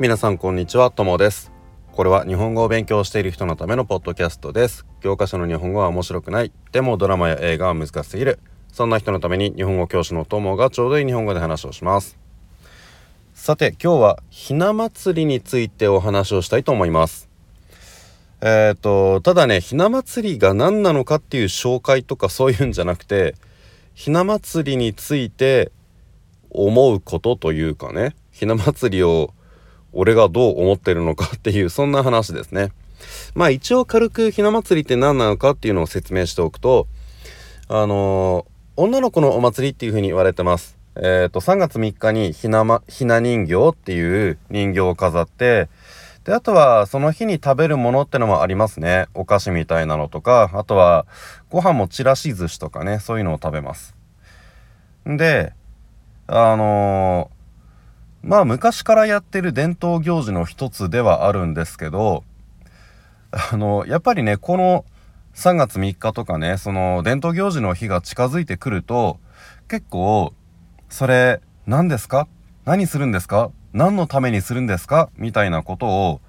皆さんこんにちは、ともです。これは日本語を勉強している人のためのポッドキャストです。教科書の日本語は面白くない。でもドラマや映画は難しすぎる。そんな人のために日本語教師のともがちょうどいい日本語で話をします。さて、今日はひな祭りについてお話をしたいと思います。えっ、と、ただね、ひな祭りが何なのかっていう紹介とかそういうんじゃなくて、ひな祭りについて思うことというかね、ひな祭りを俺がどう思ってるのかっていうそんな話ですね。まあ一応軽くひな祭りって何なのかっていうのを説明しておくとあのー女の子のお祭りっていう風に言われてます。えっ、と3月3日にひな,、ま、ひな人形っていう人形を飾ってであとはその日に食べるものってのもありますね。お菓子みたいなのとかあとはご飯もちらし寿司とかねそういうのを食べます。であのーまあ昔からやってる伝統行事の一つではあるんですけどあのやっぱりねこの3月3日とかねその伝統行事の日が近づいてくると結構それ何ですか？何するんですか？何のためにするんですか？みたいなことを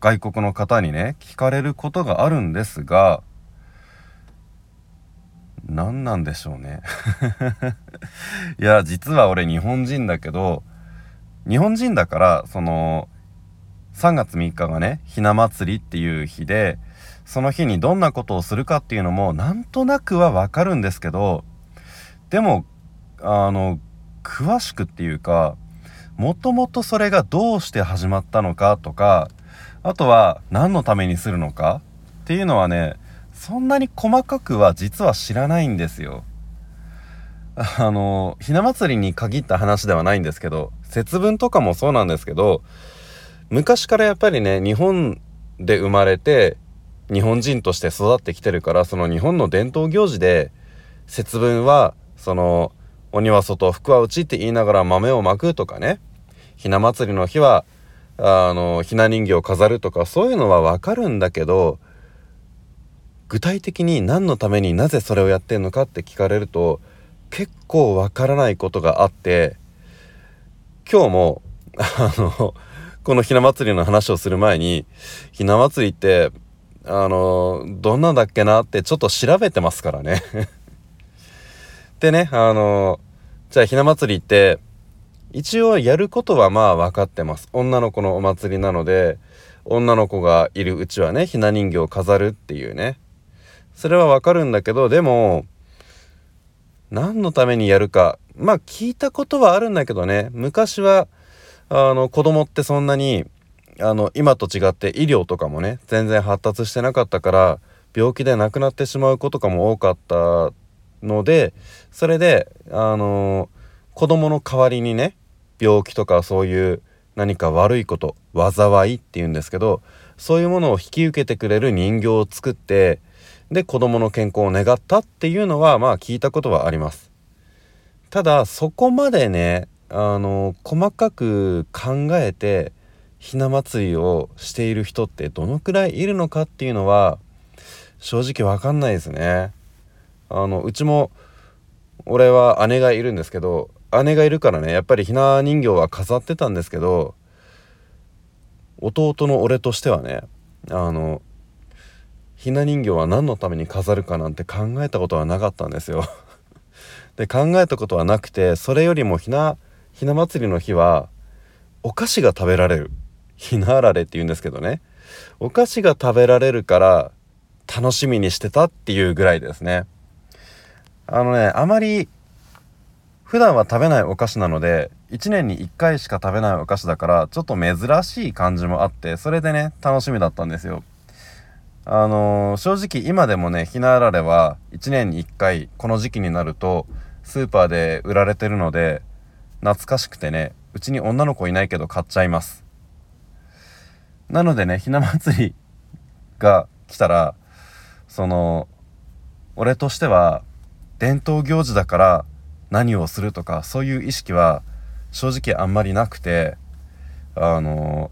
外国の方にね聞かれることがあるんですが何なんでしょうね。いや実は俺日本人だけど日本人だからその3月3日がねひな祭りっていう日でその日にどんなことをするかっていうのもなんとなくはわかるんですけどでもあの詳しくっていうかもともとそれがどうして始まったのかとかあとは何のためにするのかっていうのはねそんなに細かくは実は知らないんですよ。あのひな祭りに限った話ではないんですけど節分とかもそうなんですけど昔からやっぱりね日本で生まれて日本人として育ってきてるからその日本の伝統行事で節分はその鬼は外福は内って言いながら豆をまくとかねひな祭りの日はあのひな人形を飾るとかそういうのはわかるんだけど具体的に何のためになぜそれをやってんのかって聞かれると結構わからないことがあって今日も あのこのひな祭りの話をする前にひな祭りってあのどんなんだっけなってちょっと調べてますからね。でねあのじゃあひな祭りって一応やることはまあ分かってます。女の子のお祭りなので女の子がいるうちはねひな人形を飾るっていうね。それは分かるんだけどでも何のためにやるか。まあ聞いたことはあるんだけどね。昔はあの子供ってそんなにあの今と違って医療とかもね全然発達してなかったから病気で亡くなってしまう子とかも多かったのでそれであの子供の代わりにね病気とかそういう何か悪いこと災いっていうんですけどそういうものを引き受けてくれる人形を作ってで子供の健康を願ったっていうのはまあ聞いたことはあります。ただそこまでねあの細かく考えてひな祭りをしている人ってどのくらいいるのかっていうのは正直わかんないですね。あのうちも俺は姉がいるんですけど姉がいるからねやっぱりひな人形は飾ってたんですけど弟の俺としてはねあのひな人形は何のために飾るかなんて考えたことはなかったんですよ。で考えたことはなくてそれよりもひなひな祭りの日はお菓子が食べられる。ひなあられって言うんですけどね。お菓子が食べられるから楽しみにしてたっていうぐらいですね。あのねあまり普段は食べないお菓子なので1年に1回しか食べないお菓子だからちょっと珍しい感じもあってそれでね楽しみだったんですよ。あのー正直今でもねひなあられは1年に1回この時期になるとスーパーで売られてるので懐かしくてねうちに女の子いないけど買っちゃいます。なのでねひな祭りが来たらその俺としては伝統行事だから何をするとかそういう意識は正直あんまりなくてあの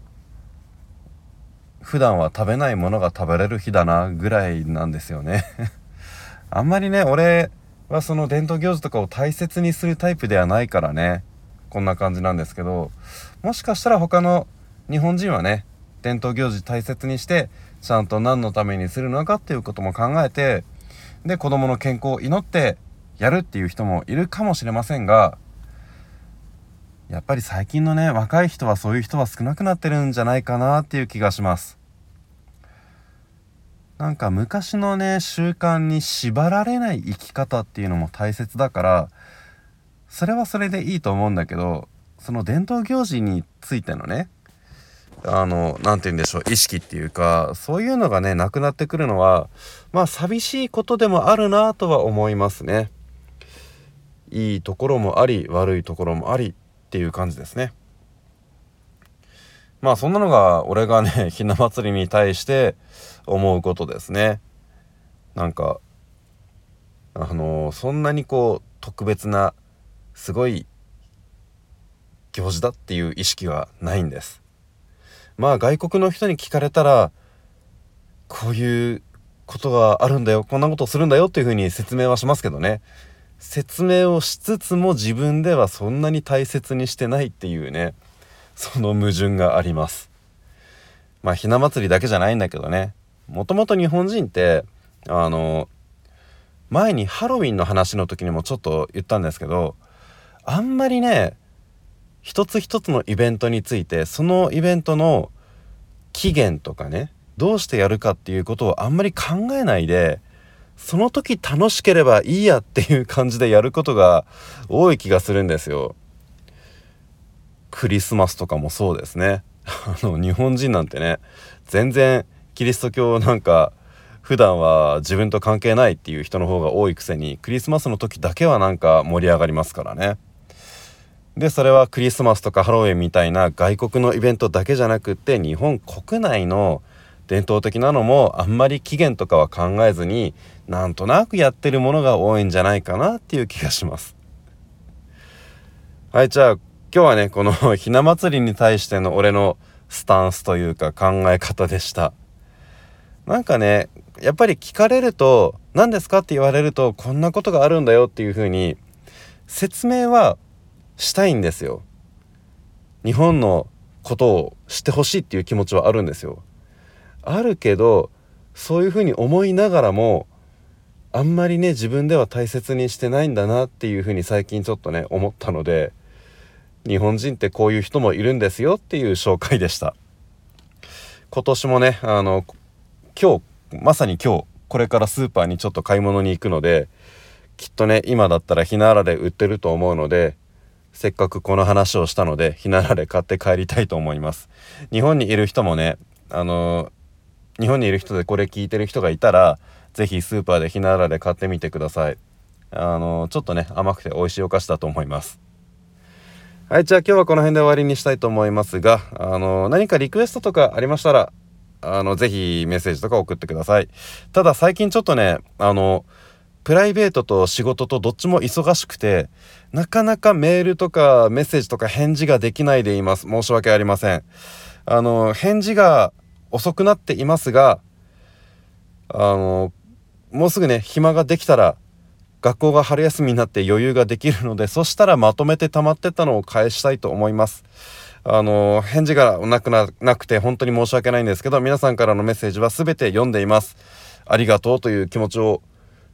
普段は食べないものが食べれる日だなぐらいなんですよね。あんまりね俺はその伝統行事とかを大切にするタイプではないからね。こんな感じなんですけどもしかしたら他の日本人はね伝統行事大切にしてちゃんと何のためにするのかっていうことも考えてで子供の健康を祈ってやるっていう人もいるかもしれませんがやっぱり最近のね若い人はそういう人は少なくなってるんじゃないかなっていう気がします。なんか昔のね習慣に縛られない生き方っていうのも大切だからそれはそれでいいと思うんだけどその伝統行事についてのねあの何て言うんでしょう意識っていうかそういうのがねなくなってくるのはまあ寂しいことでもあるなとは思いますね。いいところもあり悪いところもありっていう感じですね。まあそんなのが俺がね ひな祭りに対して思うことですね。なんかあのそんなにこう特別なすごい行事だっていう意識はないんです。まあ外国の人に聞かれたらこういうことがあるんだよこんなことするんだよっていうふうに説明はしますけどね。説明をしつつも自分ではそんなに大切にしてないっていうねその矛盾があります。まあひな祭りだけじゃないんだけどね。もともと日本人ってあの前にハロウィンの話の時にもちょっと言ったんですけどあんまりね一つ一つのイベントについてそのイベントの期限とかねどうしてやるかっていうことをあんまり考えないでその時楽しければいいやっていう感じでやることが多い気がするんですよ。クリスマスとかもそうですね。あの日本人なんてね全然キリスト教なんか普段は自分と関係ないっていう人の方が多いくせにクリスマスの時だけはなんか盛り上がりますからねでそれはクリスマスとかハロウィンみたいな外国のイベントだけじゃなくって日本国内の伝統的なのもあんまり期限とかは考えずになんとなくやってるものが多いんじゃないかなっていう気がします。はいじゃあ今日はねこの ひな祭りに対しての俺のスタンスというか考え方でした。なんかねやっぱり聞かれると何ですかって言われるとこんなことがあるんだよっていうふうに説明はしたいんですよ。日本のことを知ってほしいっていう気持ちはあるんですよ。あるけどそういうふうに思いながらもあんまりね自分では大切にしてないんだなっていうふうに最近ちょっとね思ったので日本人ってこういう人もいるんですよっていう紹介でした。今年もねあの今日まさに今日これからスーパーにちょっと買い物に行くのできっとね今だったらひなあられ売ってると思うのでせっかくこの話をしたのでひなあられ買って帰りたいと思います。日本にいる人もねあの日本にいる人でこれ聞いてる人がいたら是非スーパーでひなあられ買ってみてくださいあのちょっとね甘くて美味しいお菓子だと思いますはいじゃあ今日はこの辺で終わりにしたいと思いますがあの何かリクエストとかありましたらあの、ぜひメッセージとか送ってください。ただ最近ちょっとね、あの、プライベートと仕事とどっちも忙しくて、なかなかメールとかメッセージとか返事ができないでいます。申し訳ありません。あの、返事が遅くなっていますが、あの、もうすぐね、暇ができたら、学校が春休みになって余裕ができるので、そしたらまとめて溜まってたのを返したいと思います。あの、返事がなくななくて本当に申し訳ないんですけど、皆さんからのメッセージは全て読んでいます。ありがとうという気持ちを、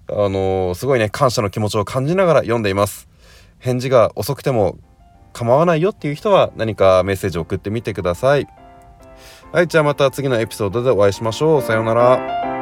あの、すごいね、感謝の気持ちを感じながら読んでいます。返事が遅くても構わないよっていう人は何かメッセージを送ってみてください。はい、じゃあまた次のエピソードでお会いしましょう。さようなら。